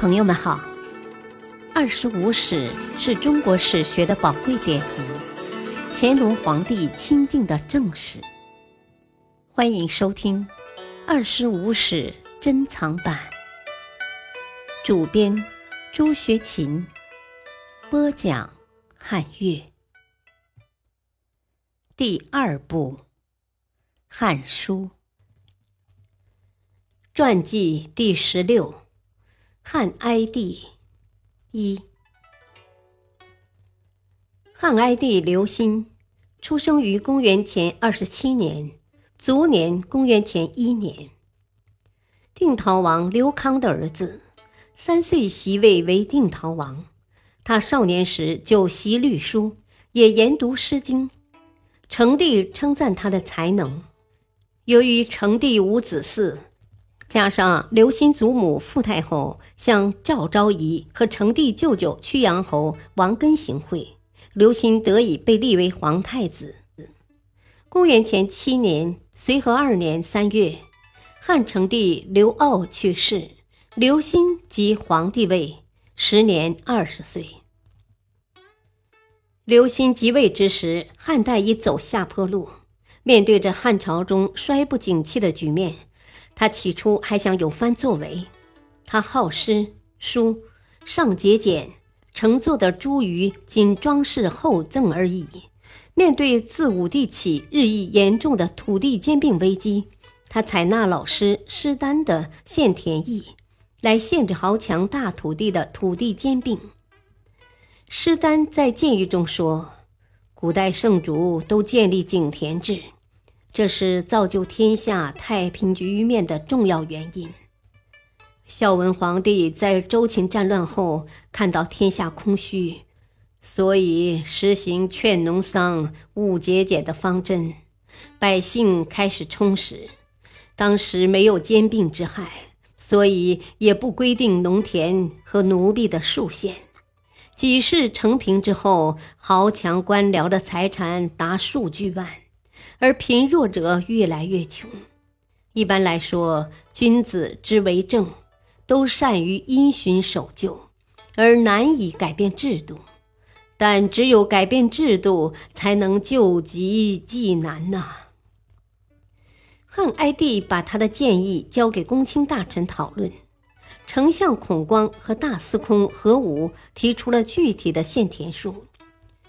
朋友们好，《二十五史》是中国史学的宝贵典籍，乾隆皇帝钦定的正史。欢迎收听《二十五史珍藏版》，主编朱学勤，播讲汉乐。第二部《汉书》传记第十六。汉哀帝一，汉哀帝刘歆出生于公元前二十七年，卒年公元前一年。定陶王刘康的儿子，三岁袭位为定陶王。他少年时就习律书，也研读《诗经》。成帝称赞他的才能。由于成帝无子嗣。加上刘歆祖母傅太后向赵昭仪和成帝舅舅曲阳侯王根行贿，刘歆得以被立为皇太子。公元前七年，随和二年三月，汉成帝刘骜去世，刘歆即皇帝位，时年二十岁。刘歆即位之时，汉代已走下坡路，面对着汉朝中衰不景气的局面。他起初还想有番作为，他好诗书，尚节俭，乘坐的茱萸仅装饰厚赠而已。面对自武帝起日益严重的土地兼并危机，他采纳老师施丹的《献田议》，来限制豪强大土地的土地兼并。施丹在建议中说：“古代圣主都建立井田制。”这是造就天下太平局面的重要原因。孝文皇帝在周秦战乱后，看到天下空虚，所以实行劝农桑、务节俭的方针，百姓开始充实。当时没有兼并之害，所以也不规定农田和奴婢的数限。几世成平之后，豪强官僚的财产达数巨万。而贫弱者越来越穷。一般来说，君子之为政，都善于因循守旧，而难以改变制度。但只有改变制度，才能救急济难呐。汉哀帝把他的建议交给公卿大臣讨论，丞相孔光和大司空何武提出了具体的献田数。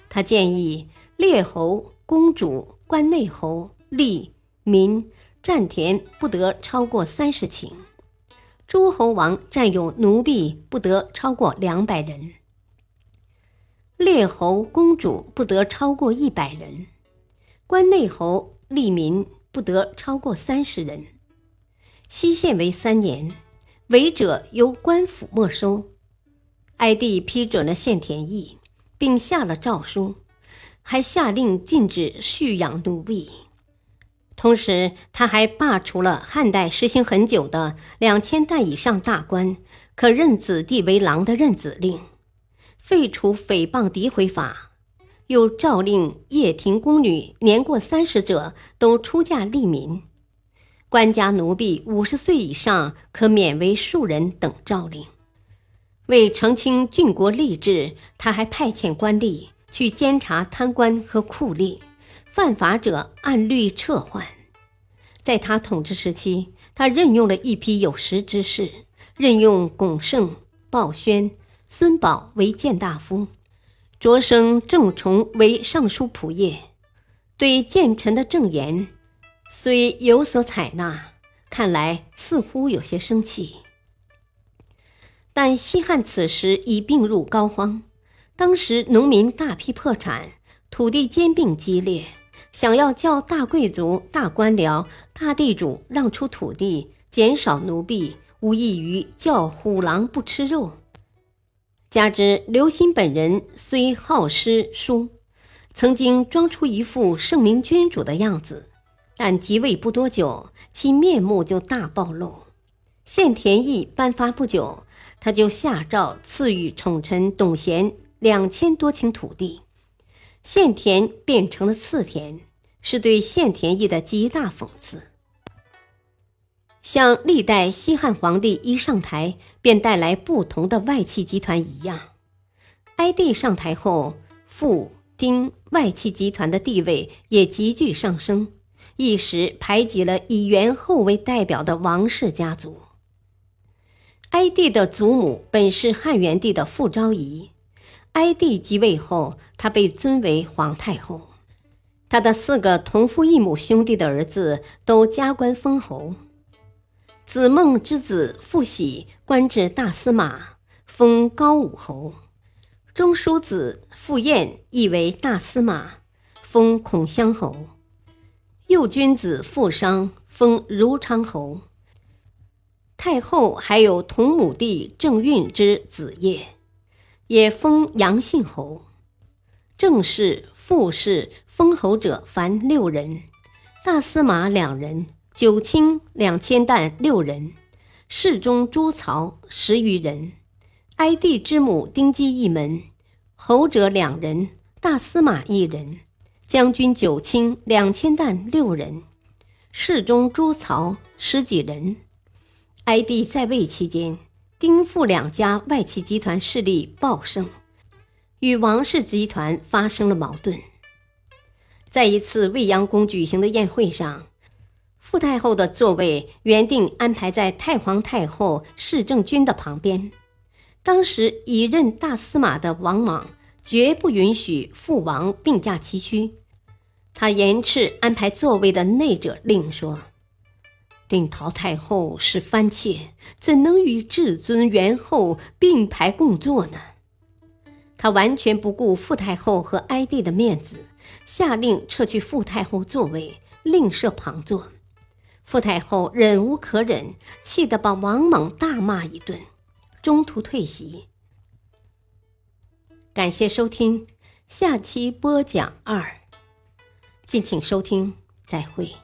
他建议列侯、公主。关内侯、吏、民占田不得超过三十顷，诸侯王占有奴婢不得超过两百人，列侯、公主不得超过一百人，关内侯、吏民不得超过三十人，期限为三年，违者由官府没收。哀帝批准了献田议，并下了诏书。还下令禁止蓄养奴婢，同时他还罢除了汉代实行很久的两千担以上大官可认子弟为郎的认子令，废除诽谤诋毁法，又诏令掖庭宫女年过三十者都出嫁立民，官家奴婢五十岁以上可免为庶人等诏令。为澄清郡国吏治，他还派遣官吏。去监察贪官和酷吏，犯法者按律撤换。在他统治时期，他任用了一批有识之士，任用龚胜、鲍宣、孙宝为谏大夫，擢升郑崇为尚书仆射。对谏臣的正言，虽有所采纳，看来似乎有些生气。但西汉此时已病入膏肓。当时农民大批破产，土地兼并激烈，想要叫大贵族、大官僚、大地主让出土地，减少奴婢，无异于叫虎狼不吃肉。加之刘歆本人虽好诗书，曾经装出一副圣明君主的样子，但即位不多久，其面目就大暴露。献田议颁发不久，他就下诏赐予宠臣董贤。两千多顷土地，献田变成了赐田，是对献田役的极大讽刺。像历代西汉皇帝一上台便带来不同的外戚集团一样，哀帝上台后，傅、丁外戚集团的地位也急剧上升，一时排挤了以元后为代表的王氏家族。哀帝的祖母本是汉元帝的傅昭仪，哀帝即位后，她被尊为皇太后，他的四个同父异母兄弟的儿子都加官封侯。子孟之子傅喜官至大司马，封高武侯；中书子傅彦亦为大司马，封孔襄侯；右君子傅商封如昌侯。太后还有同母弟郑运之子业，也封阳信侯。正氏、副氏封侯者凡六人，大司马两人。九卿两千担六人，侍中朱曹十余人，哀帝之母丁姬一门，侯者两人，大司马一人，将军九卿两千担六人，侍中朱曹十几人。哀帝在位期间，丁傅两家外戚集团势力暴盛，与王氏集团发生了矛盾。在一次未央宫举行的宴会上。傅太后的座位原定安排在太皇太后侍正君的旁边，当时已任大司马的王莽绝不允许父王并驾齐驱，他严斥安排座位的内者令说：“令陶太后是藩妾，怎能与至尊元后并排共坐呢？”他完全不顾傅太后和哀帝的面子，下令撤去傅太后座位，另设旁座。傅太后忍无可忍，气得把王莽大骂一顿，中途退席。感谢收听，下期播讲二，敬请收听，再会。